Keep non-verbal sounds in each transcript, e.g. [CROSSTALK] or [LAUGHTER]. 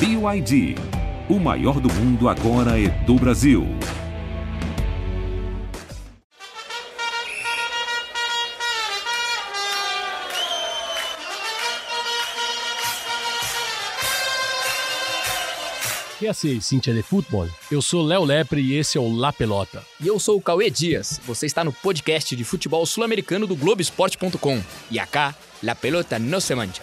BYD. O maior do mundo agora é do Brasil. Quer ser Cintia de Futebol? Eu sou Léo Lepre e esse é o La Pelota. E eu sou o Cauê Dias. Você está no podcast de futebol sul-americano do Globoesporte.com. E acá, La Pelota não se mancha.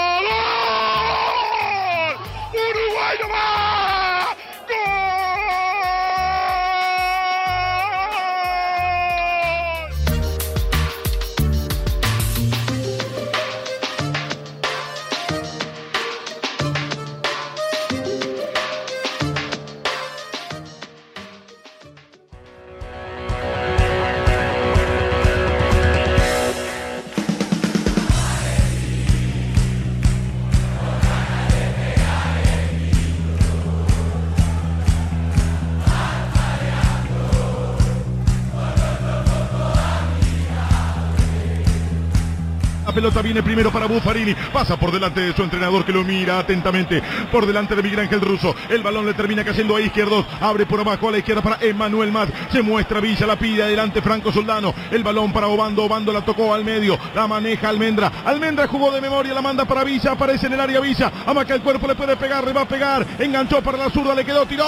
Pelota viene primero para Buffarini. Pasa por delante de su entrenador que lo mira atentamente. Por delante de Miguel Ángel Russo. El balón le termina cayendo a izquierdos. Abre por abajo a la izquierda para Emanuel Más. Se muestra Villa. La pide adelante Franco Soldano. El balón para Obando. Obando la tocó al medio. La maneja Almendra. Almendra jugó de memoria. La manda para Villa. Aparece en el área Villa. Amaca el cuerpo. Le puede pegar. Le va a pegar. Enganchó para la zurda. Le quedó. Tiró.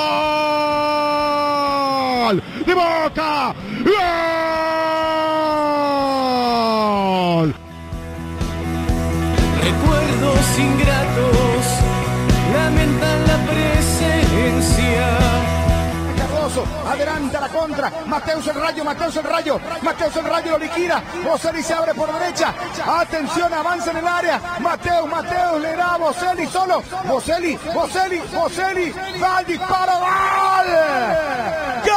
¡De boca! ¡Gol! Ingratos lamentan la presencia. Adelanta la contra, Mateus el rayo, Mateus el rayo, Mateus el rayo lo liquida, Boselli se abre por derecha, atención, avanza en el área, Mateus, Mateus le da a Boselli solo, Boselli, Boselli, Boselli, va al disparo, ¡Gol!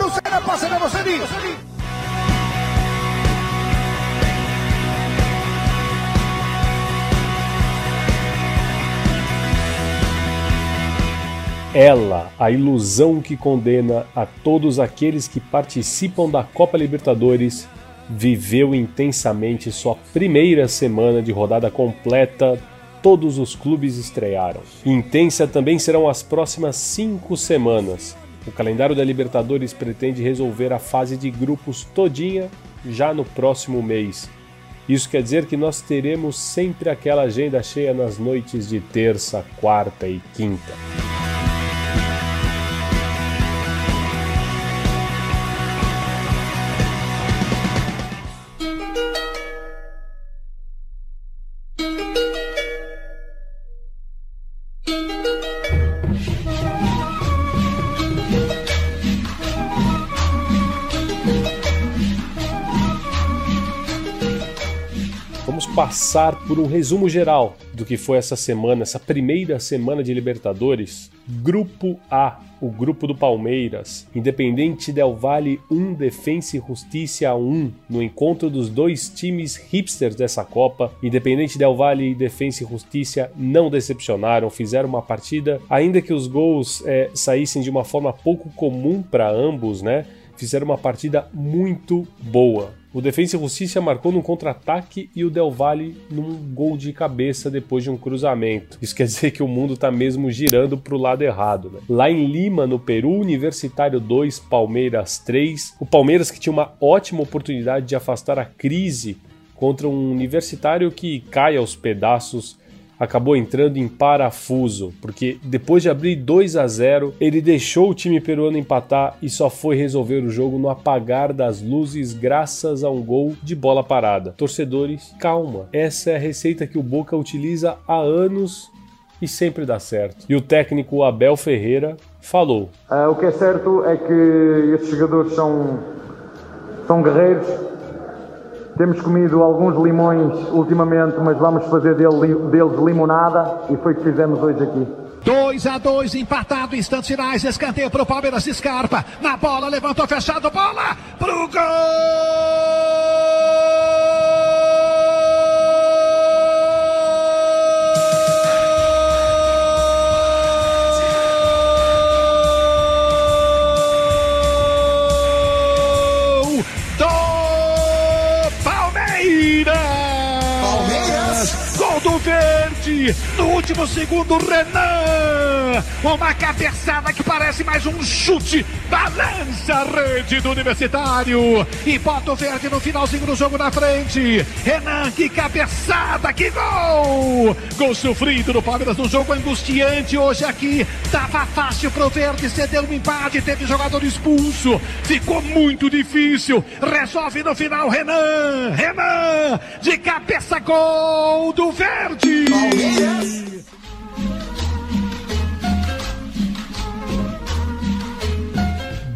Lucena pasa de Boselli. Ela, a ilusão que condena a todos aqueles que participam da Copa Libertadores, viveu intensamente sua primeira semana de rodada completa. Todos os clubes estrearam. Intensa também serão as próximas cinco semanas. O calendário da Libertadores pretende resolver a fase de grupos todinha já no próximo mês. Isso quer dizer que nós teremos sempre aquela agenda cheia nas noites de terça, quarta e quinta. Passar por um resumo geral do que foi essa semana, essa primeira semana de Libertadores. Grupo A, o grupo do Palmeiras. Independente Del Valle 1, Defensa e Justiça 1, no encontro dos dois times hipsters dessa Copa. Independente Del Valle e Defensa e Justiça não decepcionaram, fizeram uma partida, ainda que os gols é, saíssem de uma forma pouco comum para ambos, né? Fizeram uma partida muito boa. O Defensa e Justiça marcou num contra-ataque e o Del Valle num gol de cabeça depois de um cruzamento. Isso quer [LAUGHS] dizer que o mundo está mesmo girando para o lado errado. Né? Lá em Lima, no Peru, Universitário 2, Palmeiras 3. O Palmeiras que tinha uma ótima oportunidade de afastar a crise contra um universitário que cai aos pedaços acabou entrando em parafuso, porque depois de abrir 2 a 0, ele deixou o time peruano empatar e só foi resolver o jogo no apagar das luzes graças a um gol de bola parada. Torcedores, calma. Essa é a receita que o Boca utiliza há anos e sempre dá certo. E o técnico Abel Ferreira falou: Ah, o que é certo é que estes jogadores são, são guerreiros. Temos comido alguns limões ultimamente, mas vamos fazer dele- deles limonada e foi o que fizemos hoje aqui. 2 a 2 empatado, instantes finais, escanteio pro Palmeiras, Scarpa, na bola, levantou, fechado, bola pro gol! Lead us. Oh, hey, us. Verde. No último segundo, Renan. Uma cabeçada que parece mais um chute. Balança a rede do Universitário. E bota o verde no finalzinho do jogo na frente. Renan, que cabeçada, que gol! Gol sofrido no Palmeiras no jogo angustiante hoje aqui. Tava fácil pro verde, cedeu um empate, teve jogador expulso. Ficou muito difícil. Resolve no final, Renan. Renan, de cabeça, gol do verde.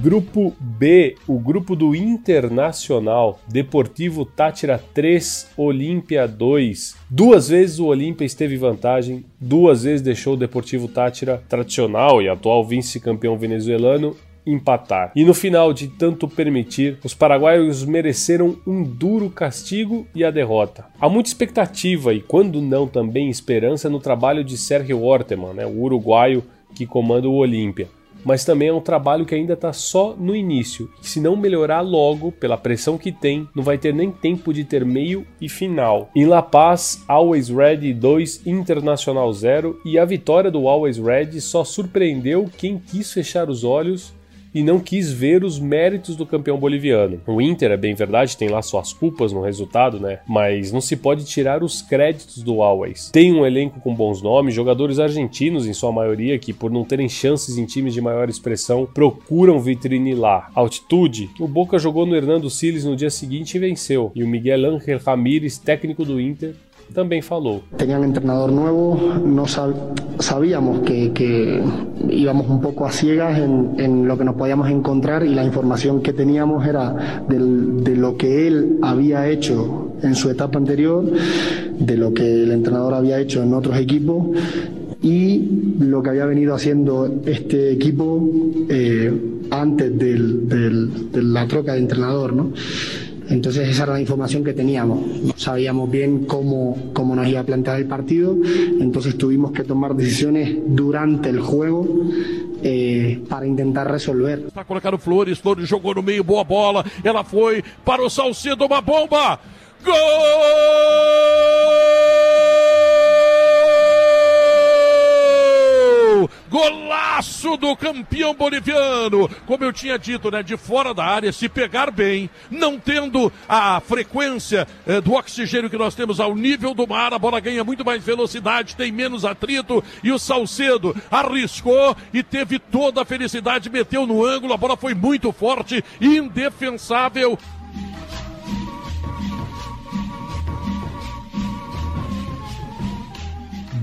Grupo B, o grupo do Internacional, Deportivo Tátira 3, Olímpia 2. Duas vezes o Olímpia esteve em vantagem, duas vezes deixou o Deportivo Tátira, tradicional e atual vice-campeão venezuelano, empatar. E no final de tanto permitir, os paraguaios mereceram um duro castigo e a derrota. Há muita expectativa e, quando não, também esperança no trabalho de Sérgio Orteman, né, o uruguaio que comanda o Olímpia. Mas também é um trabalho que ainda está só no início, e se não melhorar logo, pela pressão que tem, não vai ter nem tempo de ter meio e final. Em La Paz, Always Ready 2, Internacional 0, e a vitória do Always Ready só surpreendeu quem quis fechar os olhos e não quis ver os méritos do campeão boliviano. O Inter, é bem verdade, tem lá suas culpas no resultado, né? Mas não se pode tirar os créditos do Always. Tem um elenco com bons nomes, jogadores argentinos em sua maioria que, por não terem chances em times de maior expressão, procuram vitrine lá. Altitude, o Boca jogou no Hernando Siles no dia seguinte e venceu. E o Miguel Ángel Ramírez, técnico do Inter, también falou. Tenían entrenador nuevo, no sab sabíamos que, que, íbamos un poco a ciegas en, lo que nos podíamos encontrar y la información que teníamos era del, de lo que él había hecho en su etapa anterior, de lo que el entrenador había hecho en otros equipos y lo que había venido haciendo este equipo eh, antes del, del, de la troca de entrenador, ¿no? Entonces esa era la información que teníamos. Sabíamos bien cómo, cómo nos iba a plantear el partido, entonces tuvimos que tomar decisiones durante el juego eh, para intentar resolver. Está colocando Flores, Flores jogou no meio, boa bola, ela foi para o Salcedo, uma bomba! Gol! Golaço do campeão boliviano. Como eu tinha dito, né? De fora da área, se pegar bem, não tendo a frequência eh, do oxigênio que nós temos ao nível do mar, a bola ganha muito mais velocidade, tem menos atrito. E o Salcedo arriscou e teve toda a felicidade, meteu no ângulo. A bola foi muito forte, indefensável.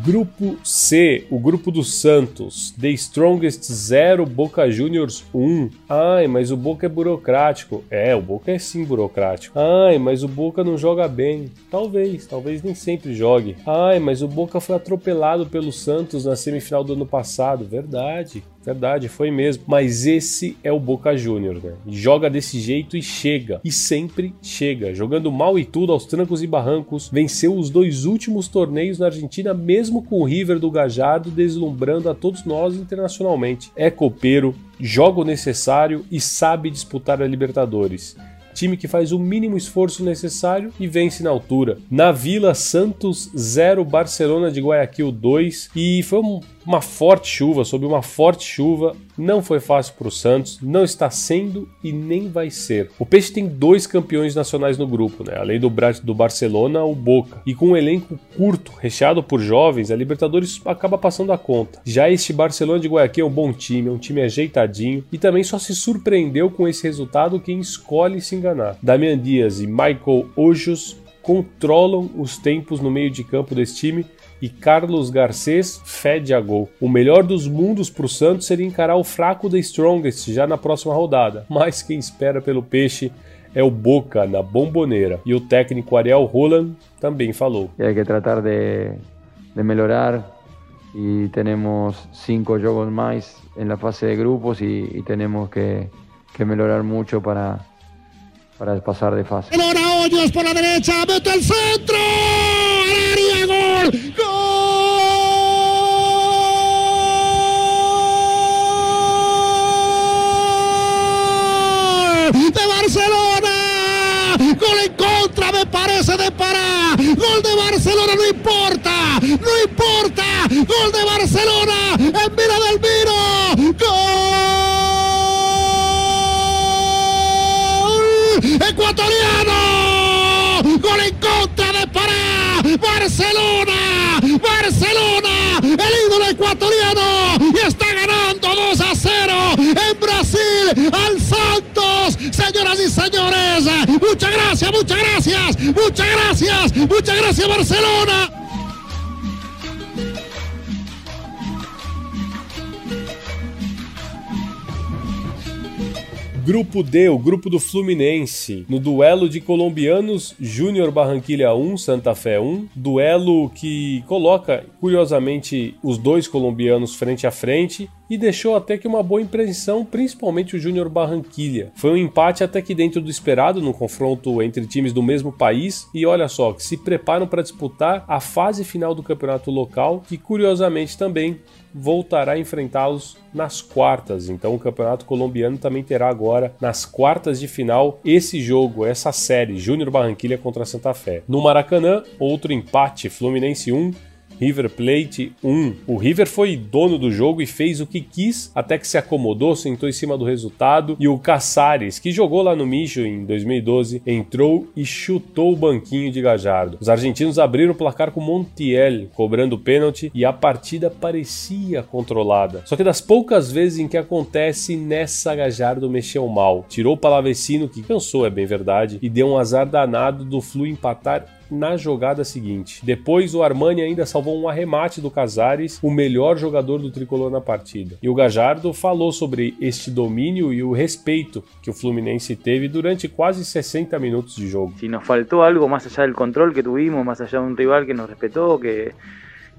Grupo C, o grupo do Santos. The Strongest 0, Boca Juniors 1. Ai, mas o Boca é burocrático. É, o Boca é sim burocrático. Ai, mas o Boca não joga bem. Talvez, talvez nem sempre jogue. Ai, mas o Boca foi atropelado pelo Santos na semifinal do ano passado. Verdade. Verdade, foi mesmo. Mas esse é o Boca Juniors, né? Joga desse jeito e chega. E sempre chega. Jogando mal e tudo aos trancos e barrancos. Venceu os dois últimos torneios na Argentina, mesmo com o River do Gajardo deslumbrando a todos nós internacionalmente. É copeiro, joga o necessário e sabe disputar a Libertadores time que faz o mínimo esforço necessário e vence na altura. Na Vila, Santos 0, Barcelona de Guayaquil 2 e foi um uma forte chuva, sob uma forte chuva, não foi fácil para o Santos, não está sendo e nem vai ser. O Peixe tem dois campeões nacionais no grupo, né? além do, do Barcelona, o Boca. E com um elenco curto, recheado por jovens, a Libertadores acaba passando a conta. Já este Barcelona de Guayaquil é um bom time, é um time ajeitadinho e também só se surpreendeu com esse resultado quem escolhe se enganar. Damian Dias e Michael Ojos controlam os tempos no meio de campo desse time e Carlos Garcês fede a gol. O melhor dos mundos para o Santos seria encarar o fraco da Strongest já na próxima rodada, mas quem espera pelo peixe é o Boca na bomboneira. E o técnico Ariel Roland também falou. Tem que tratar de, de melhorar y tenemos cinco juegos más en la fase de grupos y, y tenemos que, que, mejorar mucho para, para pasar de fase. Ahora Hoyos por la derecha, mete el centro, área, gol, gol de Barcelona, gol en contra me parece de Pará, gol de Barcelona no importa, no importa, gol de Barcelona en mira del Miro, gol ecuatoriano, gol en contra de Pará, Barcelona, Barcelona, el ídolo ecuatoriano y está ganando 2 a 0 en Brasil al Santos, señoras y señores, muchas gracias, muchas gracias, muchas gracias, muchas gracias Barcelona. Grupo D, o grupo do Fluminense, no duelo de colombianos Júnior Barranquilha 1, Santa Fé 1, duelo que coloca, curiosamente, os dois colombianos frente a frente e deixou até que uma boa impressão, principalmente o Júnior Barranquilha. Foi um empate até que dentro do esperado, num confronto entre times do mesmo país, e olha só, que se preparam para disputar a fase final do campeonato local, que curiosamente também voltará a enfrentá-los nas quartas. Então o campeonato colombiano também terá agora nas quartas de final esse jogo, essa série Júnior Barranquilha contra Santa Fé. No Maracanã, outro empate, Fluminense 1, River Plate 1. O River foi dono do jogo e fez o que quis, até que se acomodou, sentou em cima do resultado. E o Caçares, que jogou lá no Micho em 2012, entrou e chutou o banquinho de Gajardo. Os argentinos abriram o placar com Montiel, cobrando o pênalti, e a partida parecia controlada. Só que das poucas vezes em que acontece, nessa Gajardo mexeu mal. Tirou o Palavecino, que cansou, é bem verdade, e deu um azar danado do Flu empatar na jogada seguinte. Depois, o Armani ainda salvou um arremate do Casares, o melhor jogador do tricolor na partida. E o Gajardo falou sobre este domínio e o respeito que o Fluminense teve durante quase 60 minutos de jogo. Se nos faltou algo mais allá do controle que tuvimos, mais allá de um rival que nos respeitou, que,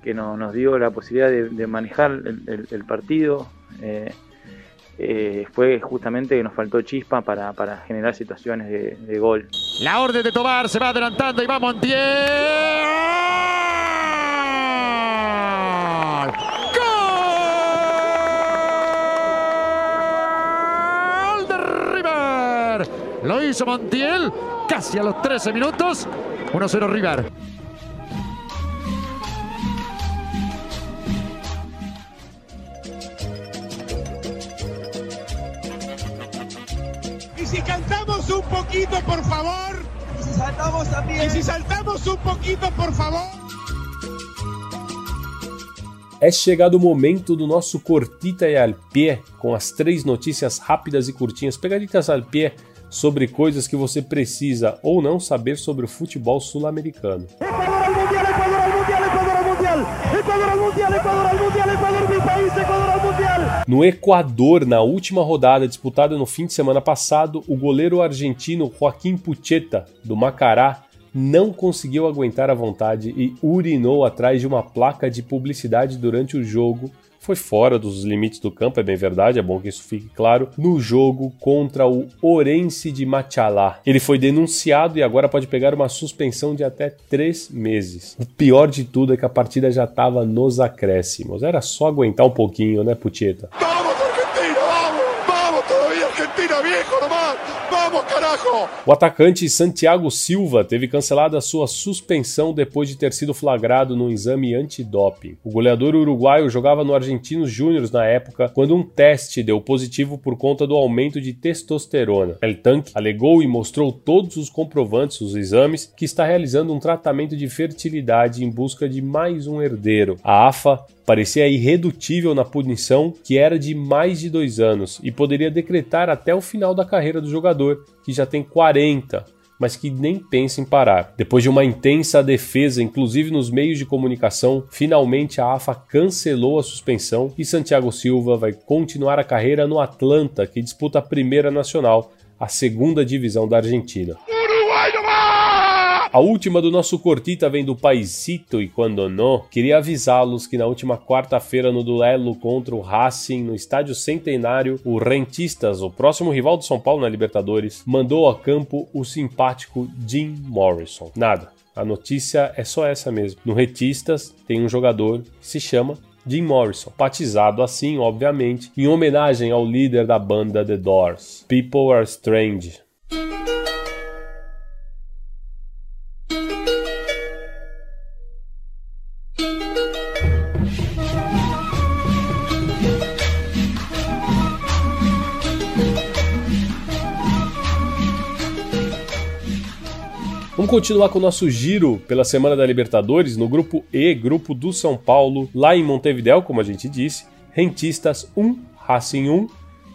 que no, nos dio a possibilidade de, de manejar o partido. Eh, eh, fue justamente que nos faltó chispa para, para generar situaciones de, gol. La orden de Tobar se va adelantando y va Montiel. ¡Gol de River! Lo hizo Montiel casi a los 13 minutos. 1-0 River. Poquito, por favor. Y si saltamos también. Y si saltamos un poquito, por favor. É chegado o momento do nosso Cortita e al pé, com as três notícias rápidas e curtinhas, pegaditas al pé, sobre coisas que você precisa ou não saber sobre o futebol sul-americano. Ecuador al mundial, Ecuador al mundial, Ecuador al mundial, Ecuador al mundial, Ecuador al mundial, Ecuador mi país, mundial. No Equador, na última rodada disputada no fim de semana passado, o goleiro argentino Joaquim Pucheta, do Macará, não conseguiu aguentar a vontade e urinou atrás de uma placa de publicidade durante o jogo. Foi fora dos limites do campo, é bem verdade, é bom que isso fique claro. No jogo contra o Orense de Machalá. Ele foi denunciado e agora pode pegar uma suspensão de até três meses. O pior de tudo é que a partida já estava nos acréscimos. Era só aguentar um pouquinho, né, Putieta? ¡Vamos, Argentina! ¡Vamos! ¡Vamos todavía, Argentina, viejo nomás! ¡Vamos! O atacante Santiago Silva teve cancelada sua suspensão depois de ter sido flagrado num exame antidoping. O goleador uruguaio jogava no Argentinos Júniors na época, quando um teste deu positivo por conta do aumento de testosterona. El Tanque alegou e mostrou todos os comprovantes dos exames que está realizando um tratamento de fertilidade em busca de mais um herdeiro. A AFA parecia irredutível na punição, que era de mais de dois anos, e poderia decretar até o final da carreira do jogador, que já tem 40, mas que nem pensa em parar. Depois de uma intensa defesa, inclusive nos meios de comunicação, finalmente a AFA cancelou a suspensão e Santiago Silva vai continuar a carreira no Atlanta, que disputa a Primeira Nacional, a segunda divisão da Argentina. Uruguai! A última do nosso Cortita vem do Paisito e quando não, queria avisá-los que na última quarta-feira no duelo contra o Racing no Estádio Centenário, o Rentistas, o próximo rival do São Paulo na Libertadores, mandou a campo o simpático Jim Morrison. Nada. A notícia é só essa mesmo. No Rentistas tem um jogador que se chama Jim Morrison, batizado assim, obviamente, em homenagem ao líder da banda The Doors. People Are Strange. Vamos continuar com o nosso giro pela semana da Libertadores no grupo E, grupo do São Paulo, lá em Montevideo, como a gente disse. Rentistas 1, Racing 1.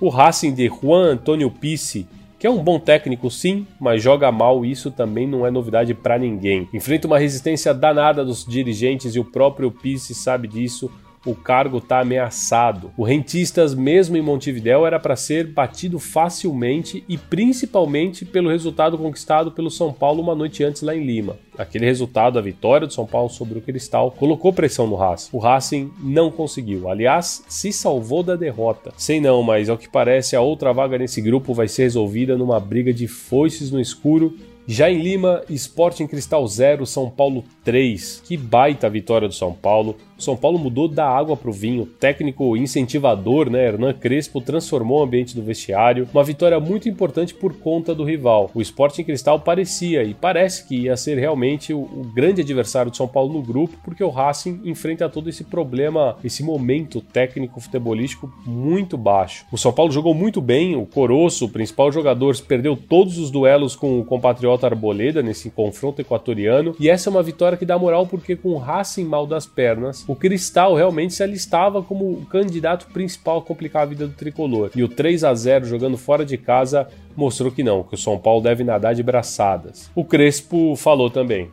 O Racing de Juan Antônio Pisse, que é um bom técnico sim, mas joga mal, isso também não é novidade para ninguém. Enfrenta uma resistência danada dos dirigentes e o próprio Pisse sabe disso o cargo está ameaçado. O Rentistas, mesmo em Montevidéu, era para ser batido facilmente e principalmente pelo resultado conquistado pelo São Paulo uma noite antes lá em Lima. Aquele resultado, a vitória do São Paulo sobre o Cristal, colocou pressão no Racing. O Racing não conseguiu. Aliás, se salvou da derrota. Sei não, mas ao que parece, a outra vaga nesse grupo vai ser resolvida numa briga de foices no escuro já em Lima, Sporting Cristal 0, São Paulo 3. Que baita vitória do São Paulo. São Paulo mudou da água para o vinho. Técnico incentivador, né? Hernan Crespo transformou o ambiente do vestiário. Uma vitória muito importante por conta do rival. O Sporting Cristal parecia e parece que ia ser realmente o, o grande adversário do São Paulo no grupo, porque o Racing enfrenta todo esse problema, esse momento técnico futebolístico muito baixo. O São Paulo jogou muito bem. O Coroço, o principal jogador, perdeu todos os duelos com o compatriota Arboleda nesse confronto equatoriano. E essa é uma vitória que dá moral porque com o Racing mal das pernas, o Cristal realmente se alistava como o candidato principal a complicar a vida do tricolor. E o 3 a 0 jogando fora de casa mostrou que não, que o São Paulo deve nadar de braçadas. O Crespo falou também.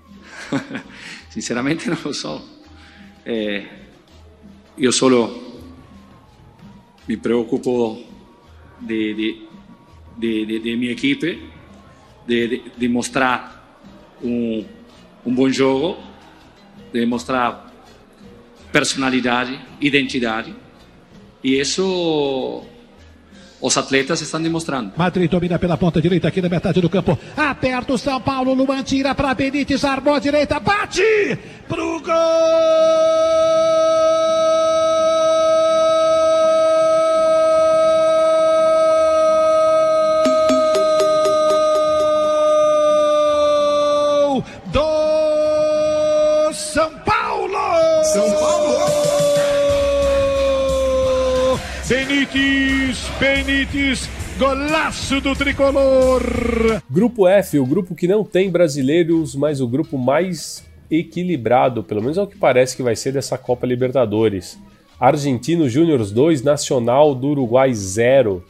[LAUGHS] Sinceramente não lo so. Eh, eu solo me preocupo de, de, de, de, de minha equipe, de, de, de mostrar um, um bom jogo, de mostrar personalidade, identidade. E isso os atletas estão demonstrando. Madrid domina pela ponta direita aqui na metade do campo. Aperta o São Paulo, Luan tira para Benítez, armou a direita, bate pro gol! Benítez, Benítez, golaço do tricolor! Grupo F, o grupo que não tem brasileiros, mas o grupo mais equilibrado, pelo menos é o que parece que vai ser dessa Copa Libertadores. Argentino Júnior 2, Nacional do Uruguai 0.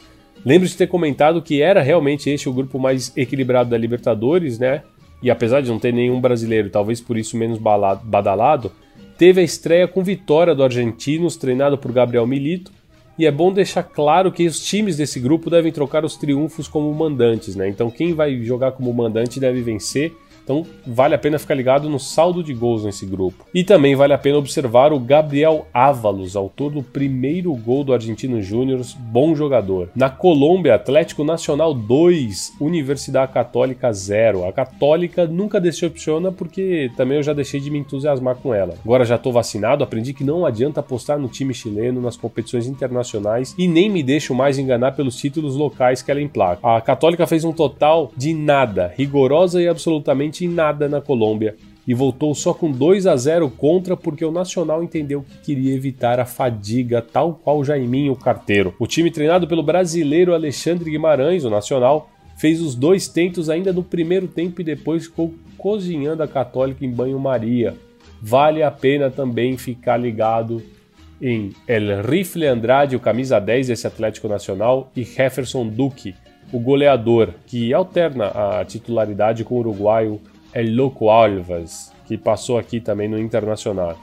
Lembro de ter comentado que era realmente este o grupo mais equilibrado da Libertadores, né? E apesar de não ter nenhum brasileiro, talvez por isso menos badalado, teve a estreia com vitória do Argentinos, treinado por Gabriel Milito. E é bom deixar claro que os times desse grupo devem trocar os triunfos como mandantes, né? Então quem vai jogar como mandante deve vencer. Então vale a pena ficar ligado no saldo de gols nesse grupo. E também vale a pena observar o Gabriel Ávalos, autor do primeiro gol do Argentino Júnior, bom jogador. Na Colômbia, Atlético Nacional 2, Universidade Católica 0. A Católica nunca decepciona porque também eu já deixei de me entusiasmar com ela. Agora já estou vacinado, aprendi que não adianta apostar no time chileno nas competições internacionais e nem me deixo mais enganar pelos títulos locais que ela emplaca. A Católica fez um total de nada, rigorosa e absolutamente nada na Colômbia e voltou só com 2 a 0 contra porque o Nacional entendeu que queria evitar a fadiga, tal qual Jaiminho Carteiro. O time treinado pelo brasileiro Alexandre Guimarães, o Nacional, fez os dois tentos ainda no primeiro tempo e depois ficou cozinhando a Católica em banho-maria. Vale a pena também ficar ligado em El Rifle Andrade, o camisa 10 desse Atlético Nacional, e Jefferson Duque, o goleador, que alterna a titularidade com o uruguaio El Loco Alves, que passou aqui também no Internacional.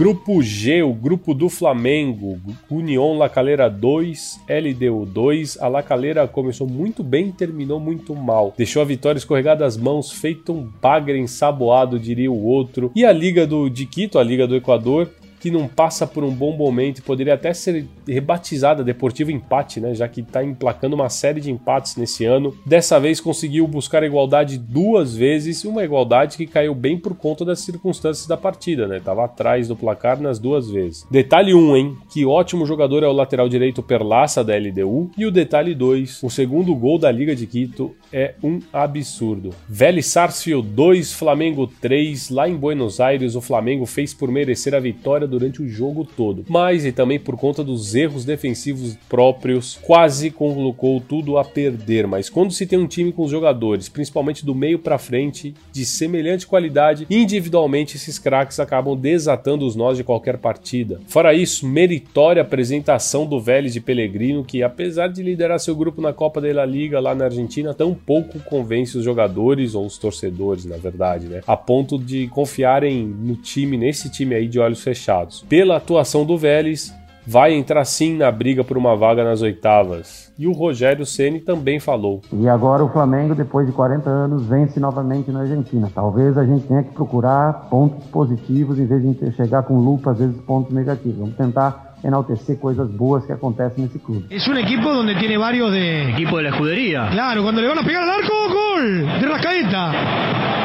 Grupo G, o grupo do Flamengo, União La Calera 2, LDU 2. A La Calera começou muito bem e terminou muito mal. Deixou a vitória escorregar das mãos, feito um bagre ensaboado, diria o outro. E a Liga do de Quito, a Liga do Equador, que não passa por um bom momento poderia até ser rebatizada Deportivo Empate, né? Já que está emplacando uma série de empates nesse ano. Dessa vez conseguiu buscar a igualdade duas vezes, uma igualdade que caiu bem por conta das circunstâncias da partida, né? Tava atrás do placar nas duas vezes. Detalhe 1, um, hein? Que ótimo jogador é o lateral direito Perlaça da LDU. E o detalhe 2, o segundo gol da Liga de Quito é um absurdo. Vélez Sarsfield 2, Flamengo 3. Lá em Buenos Aires, o Flamengo fez por merecer a vitória durante o jogo todo. Mas e também por conta dos erros defensivos próprios, quase colocou tudo a perder. Mas quando se tem um time com os jogadores, principalmente do meio para frente, de semelhante qualidade, individualmente esses craques acabam desatando os nós de qualquer partida. Fora isso, meritória apresentação do Vélez de Pellegrino, que apesar de liderar seu grupo na Copa da Liga lá na Argentina, tão pouco convence os jogadores ou os torcedores, na verdade, né? A ponto de confiarem no time, nesse time aí de olhos fechados. Pela atuação do Vélez, vai entrar sim na briga por uma vaga nas oitavas. E o Rogério Ceni também falou. E agora o Flamengo, depois de 40 anos, vence novamente na Argentina. Talvez a gente tenha que procurar pontos positivos em vez de chegar com lupa, às vezes, pontos negativos. Vamos tentar enaltecer coisas boas que acontecem nesse clube. Es un equipo donde tiene varios de... Equipo de la escudería. Claro, cuando le van a pegar al arco, gol de Rascaeta.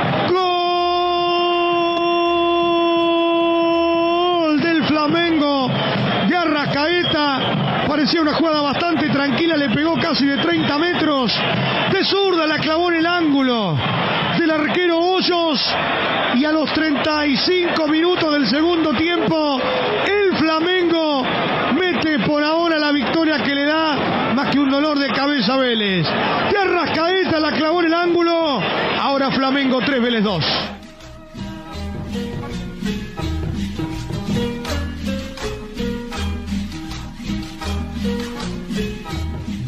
Parecía una jugada bastante tranquila, le pegó casi de 30 metros. De zurda la clavó en el ángulo del arquero Hoyos. Y a los 35 minutos del segundo tiempo, el Flamengo mete por ahora la victoria que le da más que un dolor de cabeza Vélez. De Arrascaeta la clavó en el ángulo. Ahora Flamengo 3, Vélez 2.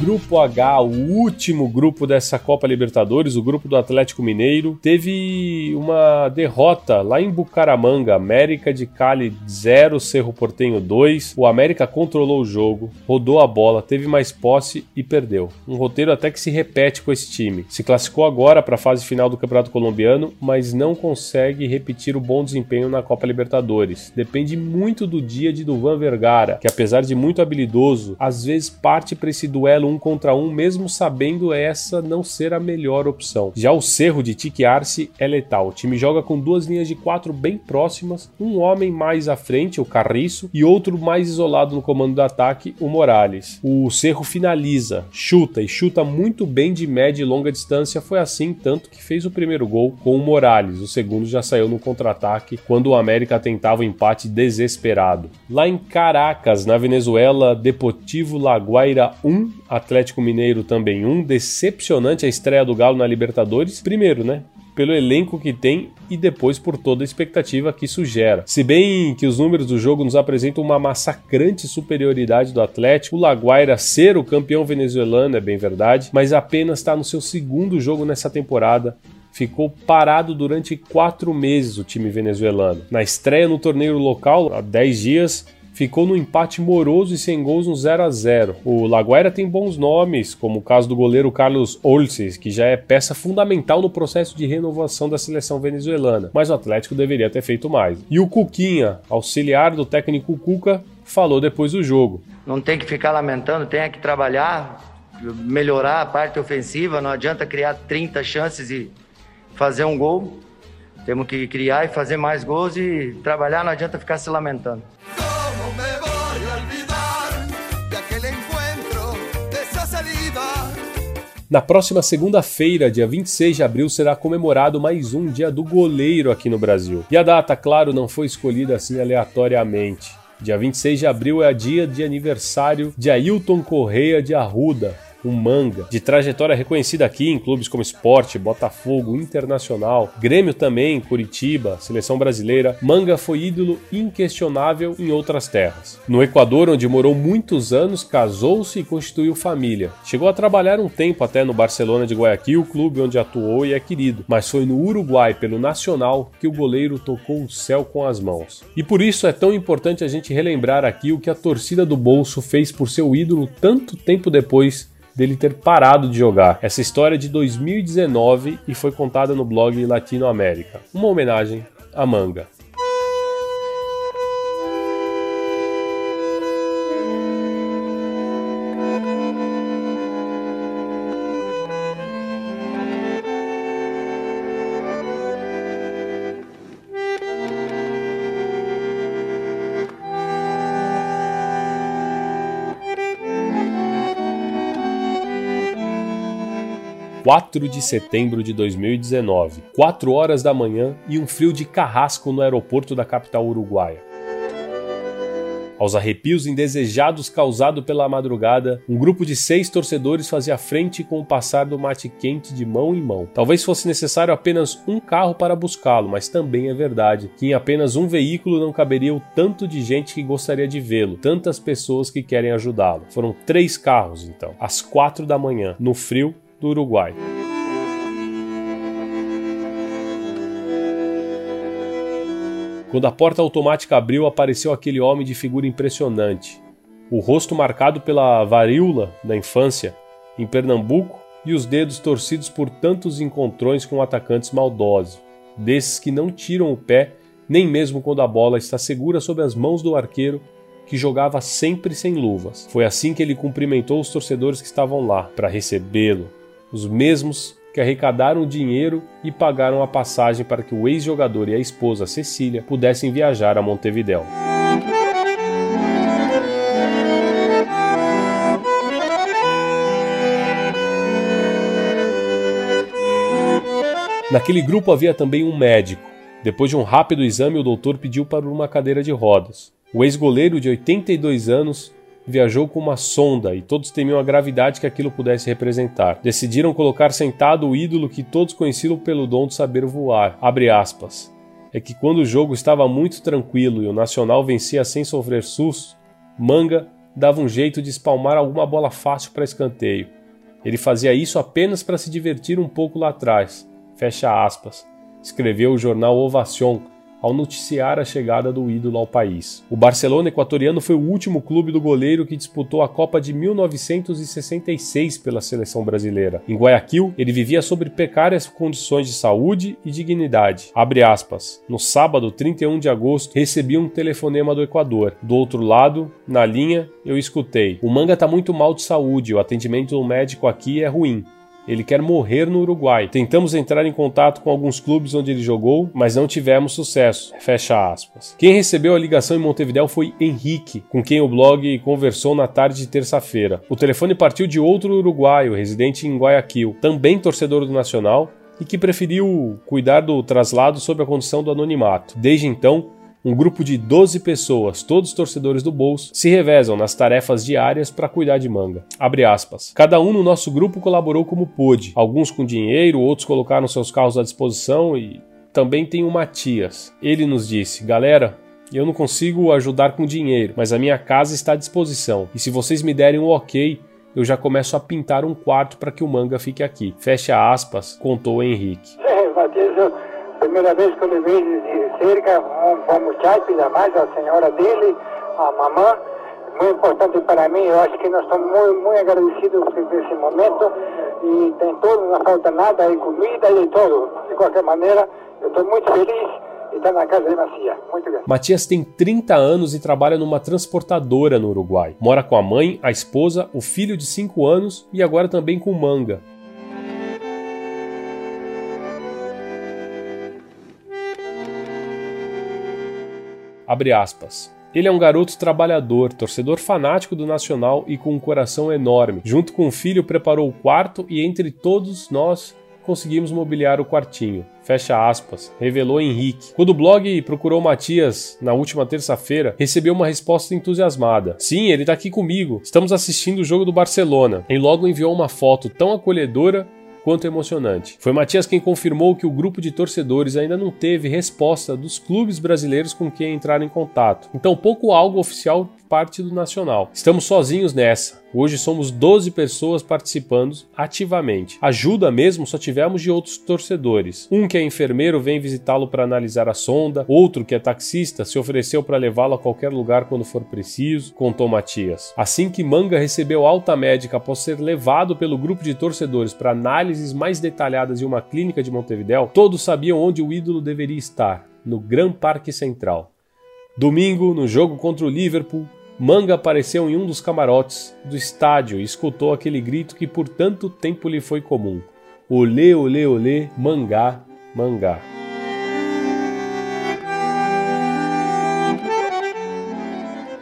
Grupo H, o último grupo dessa Copa Libertadores, o grupo do Atlético Mineiro, teve uma derrota lá em Bucaramanga, América de Cali 0, Cerro Portenho 2. O América controlou o jogo, rodou a bola, teve mais posse e perdeu. Um roteiro até que se repete com esse time. Se classificou agora para a fase final do Campeonato Colombiano, mas não consegue repetir o bom desempenho na Copa Libertadores. Depende muito do dia de Duvan Vergara, que apesar de muito habilidoso, às vezes parte para esse duelo um contra um, mesmo sabendo essa não ser a melhor opção. Já o Cerro de Tique Arce é letal. O time joga com duas linhas de quatro bem próximas, um homem mais à frente, o Carriço, e outro mais isolado no comando do ataque, o Morales. O Cerro finaliza, chuta e chuta muito bem de média e longa distância. Foi assim tanto que fez o primeiro gol com o Morales. O segundo já saiu no contra-ataque quando o América tentava o um empate desesperado. Lá em Caracas, na Venezuela, Deportivo Laguaira 1, Atlético Mineiro também um. Decepcionante a estreia do Galo na Libertadores. Primeiro, né? Pelo elenco que tem e depois por toda a expectativa que isso gera. Se bem que os números do jogo nos apresentam uma massacrante superioridade do Atlético, o Laguaira ser o campeão venezuelano é bem verdade, mas apenas está no seu segundo jogo nessa temporada ficou parado durante quatro meses o time venezuelano. Na estreia no torneio local, há 10 dias, ficou no empate moroso e sem gols no 0 a 0 O Laguaira tem bons nomes, como o caso do goleiro Carlos Olces, que já é peça fundamental no processo de renovação da seleção venezuelana, mas o Atlético deveria ter feito mais. E o Cuquinha, auxiliar do técnico Cuca, falou depois do jogo. Não tem que ficar lamentando, tem que trabalhar, melhorar a parte ofensiva, não adianta criar 30 chances e fazer um gol. Temos que criar e fazer mais gols e trabalhar, não adianta ficar se lamentando. Na próxima segunda-feira, dia 26 de abril, será comemorado mais um Dia do Goleiro aqui no Brasil. E a data, claro, não foi escolhida assim aleatoriamente. Dia 26 de abril é a dia de aniversário de Ailton Correia de Arruda, o Manga. De trajetória reconhecida aqui em clubes como Sport, Botafogo, Internacional, Grêmio também, Curitiba, Seleção Brasileira, Manga foi ídolo inquestionável em outras terras. No Equador, onde morou muitos anos, casou-se e constituiu família. Chegou a trabalhar um tempo até no Barcelona de Guayaquil, clube onde atuou e é querido, mas foi no Uruguai, pelo Nacional, que o goleiro tocou o céu com as mãos. E por isso é tão importante a gente relembrar aqui o que a torcida do Bolso fez por seu ídolo tanto tempo depois dele ter parado de jogar. Essa história é de 2019 e foi contada no blog Latinoamérica. Uma homenagem a Manga. 4 de setembro de 2019, 4 horas da manhã e um frio de carrasco no aeroporto da capital uruguaia. Aos arrepios indesejados causados pela madrugada, um grupo de seis torcedores fazia frente com o passar do mate quente de mão em mão. Talvez fosse necessário apenas um carro para buscá-lo, mas também é verdade que em apenas um veículo não caberia o tanto de gente que gostaria de vê-lo, tantas pessoas que querem ajudá-lo. Foram três carros, então, às quatro da manhã, no frio do Uruguai. Quando a porta automática abriu, apareceu aquele homem de figura impressionante. O rosto marcado pela varíola da infância em Pernambuco e os dedos torcidos por tantos encontrões com atacantes maldosos, desses que não tiram o pé nem mesmo quando a bola está segura sob as mãos do arqueiro que jogava sempre sem luvas. Foi assim que ele cumprimentou os torcedores que estavam lá para recebê-lo, os mesmos que arrecadaram dinheiro e pagaram a passagem para que o ex-jogador e a esposa Cecília pudessem viajar a Montevidéu. Naquele grupo havia também um médico. Depois de um rápido exame, o doutor pediu para uma cadeira de rodas. O ex-goleiro de 82 anos viajou com uma sonda e todos temiam a gravidade que aquilo pudesse representar. Decidiram colocar sentado o ídolo que todos conheciam pelo dom de saber voar. É que quando o jogo estava muito tranquilo e o Nacional vencia sem sofrer susto, Manga dava um jeito de espalmar alguma bola fácil para escanteio. Ele fazia isso apenas para se divertir um pouco lá atrás. Fecha aspas. Escreveu o jornal Ovacion ao noticiar a chegada do ídolo ao país. O Barcelona equatoriano foi o último clube do goleiro que disputou a Copa de 1966 pela seleção brasileira. Em Guayaquil, ele vivia sob precárias condições de saúde e dignidade. No sábado, 31 de agosto, recebi um telefonema do Equador. Do outro lado, na linha, eu escutei: "O Manga está muito mal de saúde, o atendimento do médico aqui é ruim. Ele quer morrer no Uruguai. Tentamos entrar em contato com alguns clubes onde ele jogou, mas não tivemos sucesso. Fecha aspas. Quem recebeu a ligação em Montevideo foi Henrique, com quem o blog conversou na tarde de terça-feira. O telefone partiu de outro uruguaio, residente em Guayaquil, também torcedor do Nacional, e que preferiu cuidar do traslado sob a condição do anonimato. Desde então, um grupo de 12 pessoas, todos torcedores do bolso, se revezam nas tarefas diárias para cuidar de manga. Abre aspas. Cada um no nosso grupo colaborou como pôde, alguns com dinheiro, outros colocaram seus carros à disposição e também tem o Matias. Ele nos disse: "Galera, eu não consigo ajudar com dinheiro, mas a minha casa está à disposição. E se vocês me derem um OK, eu já começo a pintar um quarto para que o manga fique aqui. Fecha aspas, contou Henrique. É, Matias, primeira vez que eu levei de cerca bom muchacho, ainda mais a senhora dele, a mamã, muito importante para mim, eu acho que nós estamos muito, muito agradecidos por esse momento e tem tudo, não falta nada, e comida e tudo. De qualquer maneira, eu estou muito feliz de estar na casa de Macia. Muito bem. Matias tem 30 anos e trabalha numa transportadora no Uruguai. Mora com a mãe, a esposa, o filho de 5 anos e agora também com Manga, Abre aspas. Ele é um garoto trabalhador, torcedor fanático do Nacional e com um coração enorme. Junto com o filho, preparou o quarto e entre todos nós conseguimos mobiliar o quartinho. Fecha aspas, revelou Henrique. Quando o blog procurou Matias na última terça-feira, recebeu uma resposta entusiasmada. Sim, ele tá aqui comigo. Estamos assistindo o jogo do Barcelona. E logo enviou uma foto tão acolhedora quanto emocionante. Foi Matias quem confirmou que o grupo de torcedores ainda não teve resposta dos clubes brasileiros com quem entraram em contato. Então, pouco algo oficial parte do Nacional. Estamos sozinhos nessa. Hoje somos 12 pessoas participando ativamente. Ajuda mesmo só tivemos de outros torcedores. Um que é enfermeiro vem visitá-lo para analisar a sonda, outro que é taxista se ofereceu para levá-lo a qualquer lugar quando for preciso, contou Matias. Assim que Manga recebeu alta médica após ser levado pelo grupo de torcedores para análises mais detalhadas em uma clínica de Montevidéu, todos sabiam onde o ídolo deveria estar, no Gran Parque Central. Domingo, no jogo contra o Liverpool, Manga apareceu em um dos camarotes do estádio e escutou aquele grito que por tanto tempo lhe foi comum: Olê, olê, olê, mangá, mangá.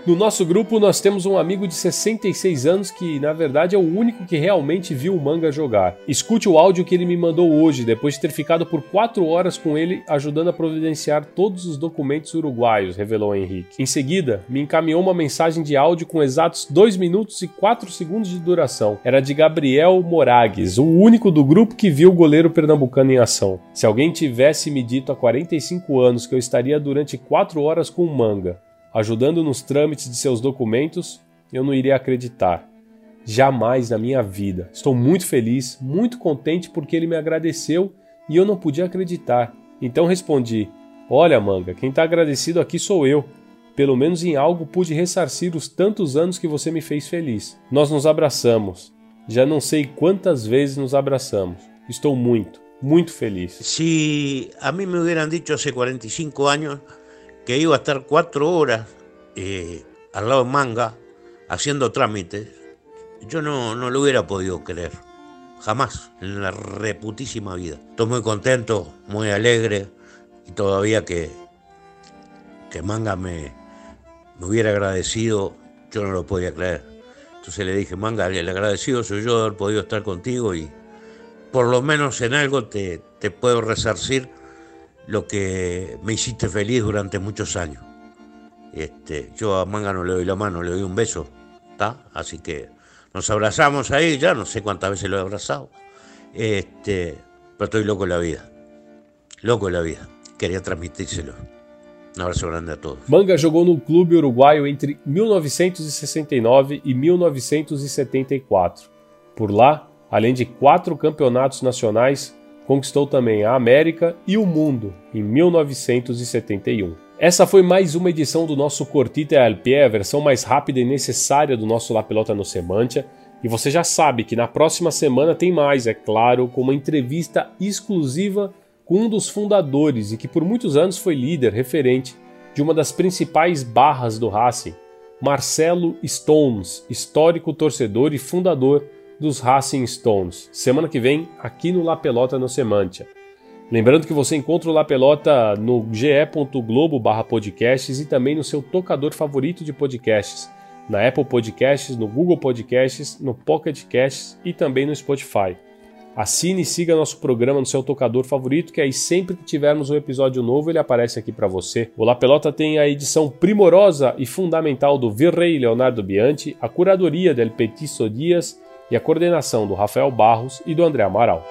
No nosso grupo, nós temos um amigo de 66 anos que, na verdade, é o único que realmente viu o manga jogar. Escute o áudio que ele me mandou hoje, depois de ter ficado por 4 horas com ele ajudando a providenciar todos os documentos uruguaios, revelou Henrique. Em seguida, me encaminhou uma mensagem de áudio com exatos 2 minutos e 4 segundos de duração. Era de Gabriel Moragues, o único do grupo que viu o goleiro pernambucano em ação. Se alguém tivesse me dito há 45 anos que eu estaria durante 4 horas com o manga, ajudando nos trâmites de seus documentos, eu não iria acreditar. Jamais na minha vida. Estou muito feliz, muito contente porque ele me agradeceu e eu não podia acreditar. Então respondi: Olha, manga, quem está agradecido aqui sou eu. Pelo menos em algo pude ressarcir os tantos anos que você me fez feliz. Nós nos abraçamos. Já não sei quantas vezes nos abraçamos. Estou muito, muito feliz. Se a mim me hubieran dicho hace 45 años que iba a estar cuatro horas eh, al lado de Manga haciendo trámites, yo no, no lo hubiera podido creer. Jamás, en la reputísima vida. Estoy muy contento, muy alegre y todavía que, que Manga me, me hubiera agradecido, yo no lo podía creer. Entonces le dije, Manga, el agradecido soy yo de haber podido estar contigo y por lo menos en algo te, te puedo resarcir lo que me hiciste feliz durante muchos años. Este, yo a Manga no le doy la mano, le doy un beso, ¿está? Así que nos abrazamos ahí, ya no sé cuántas veces lo he abrazado. Este, pero estoy loco en la vida. Loco en la vida. Quería transmitírselo. Um abraço grande a todos. Manga jogou no clube uruguaio entre 1969 e 1974. Por lá, além de quatro campeonatos nacionais, conquistou também a América e o mundo em 1971. Essa foi mais uma edição do nosso Cortita al Pie, a versão mais rápida e necessária do nosso La Pelota no Semantia. E você já sabe que na próxima semana tem mais, é claro, com uma entrevista exclusiva com um dos fundadores e que por muitos anos foi líder referente de uma das principais barras do Racing, Marcelo Stones, histórico torcedor e fundador dos Racing Stones. Semana que vem, aqui no La Pelota no Semantia. Lembrando que você encontra o La Pelota no ge.globo podcasts e também no seu tocador favorito de podcasts, na Apple Podcasts, no Google Podcasts, no Pocket Casts e também no Spotify. Assine e siga nosso programa no seu tocador favorito, que aí sempre que tivermos um episódio novo ele aparece aqui para você. O La Pelota tem a edição primorosa e fundamental do Virrey Leonardo Bianchi, a curadoria del Petiço Dias e a coordenação do Rafael Barros e do André Amaral.